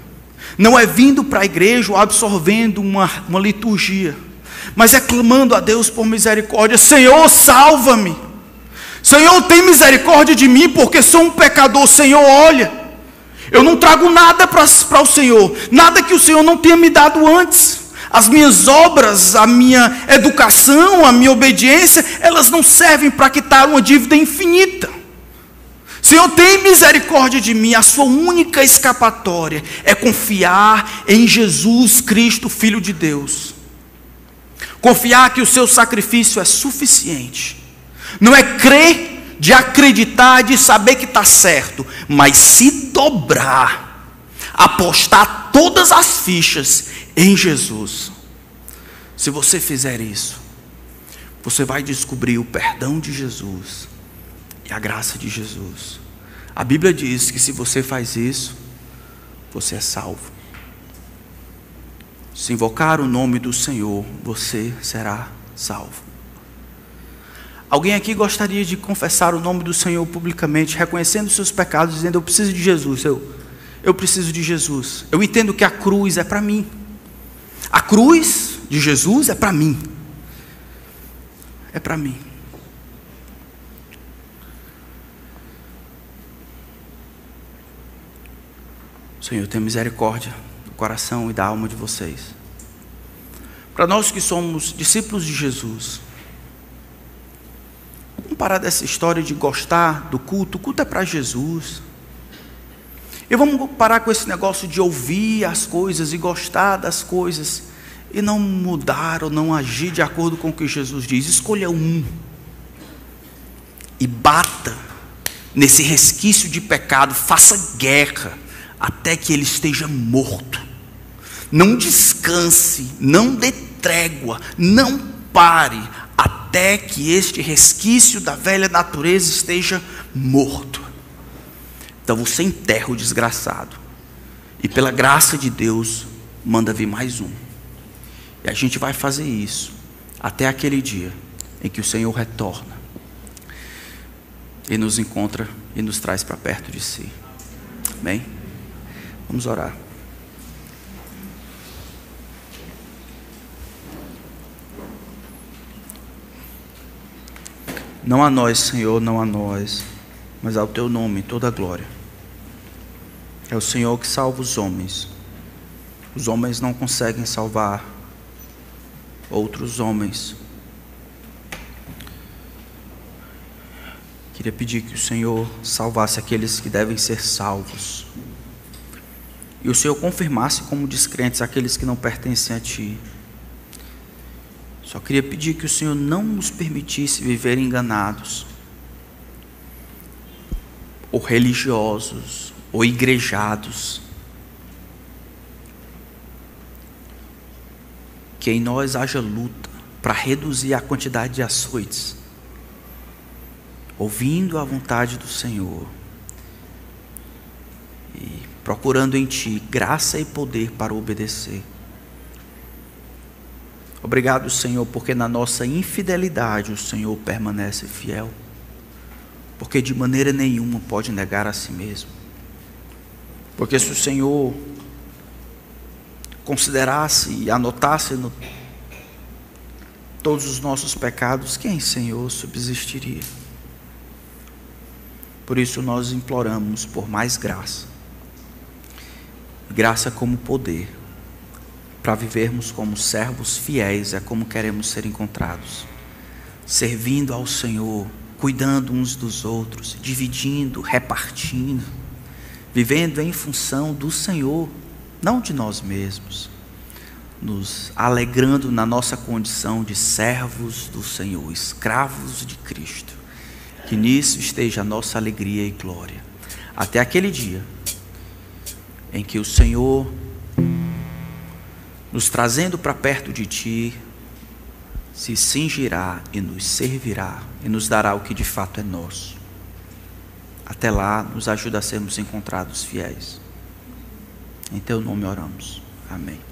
não é vindo para a igreja ou absorvendo uma, uma liturgia, mas é clamando a Deus por misericórdia: Senhor, salva-me. Senhor, tem misericórdia de mim, porque sou um pecador. Senhor, olha, eu não trago nada para o Senhor, nada que o Senhor não tenha me dado antes. As minhas obras, a minha educação, a minha obediência, elas não servem para quitar uma dívida infinita. Senhor, tem misericórdia de mim. A sua única escapatória é confiar em Jesus Cristo, Filho de Deus. Confiar que o seu sacrifício é suficiente. Não é crer de acreditar, de saber que está certo, mas se dobrar, apostar todas as fichas em Jesus. Se você fizer isso, você vai descobrir o perdão de Jesus e a graça de Jesus. A Bíblia diz que se você faz isso, você é salvo. Se invocar o nome do Senhor, você será salvo. Alguém aqui gostaria de confessar o nome do Senhor publicamente, reconhecendo seus pecados, dizendo: Eu preciso de Jesus. Eu, eu preciso de Jesus. Eu entendo que a cruz é para mim. A cruz de Jesus é para mim. É para mim. Senhor, tenha misericórdia coração e da alma de vocês. Para nós que somos discípulos de Jesus, vamos parar dessa história de gostar do culto. O culto é para Jesus. E vamos parar com esse negócio de ouvir as coisas e gostar das coisas e não mudar ou não agir de acordo com o que Jesus diz. Escolha um e bata nesse resquício de pecado, faça guerra até que ele esteja morto. Não descanse, não dê trégua, não pare, até que este resquício da velha natureza esteja morto. Então você enterra o desgraçado, e pela graça de Deus, manda vir mais um. E a gente vai fazer isso até aquele dia em que o Senhor retorna e nos encontra e nos traz para perto de si. Amém? Vamos orar. Não a nós, Senhor, não a nós, mas ao teu nome toda a glória. É o Senhor que salva os homens. Os homens não conseguem salvar outros homens. Queria pedir que o Senhor salvasse aqueles que devem ser salvos e o Senhor confirmasse como descrentes aqueles que não pertencem a Ti. Só queria pedir que o Senhor não nos permitisse viver enganados, ou religiosos, ou igrejados. Que em nós haja luta para reduzir a quantidade de açoites, ouvindo a vontade do Senhor e procurando em Ti graça e poder para obedecer. Obrigado, Senhor, porque na nossa infidelidade o Senhor permanece fiel, porque de maneira nenhuma pode negar a si mesmo. Porque se o Senhor considerasse e anotasse no, todos os nossos pecados, quem, Senhor, subsistiria? Por isso nós imploramos por mais graça graça como poder, para vivermos como servos fiéis, é como queremos ser encontrados, servindo ao Senhor, cuidando uns dos outros, dividindo, repartindo, vivendo em função do Senhor, não de nós mesmos, nos alegrando na nossa condição de servos do Senhor, escravos de Cristo. Que nisso esteja a nossa alegria e glória. Até aquele dia em que o Senhor, nos trazendo para perto de Ti, se cingirá e nos servirá e nos dará o que de fato é nosso. Até lá, nos ajuda a sermos encontrados fiéis. Em Teu nome oramos. Amém.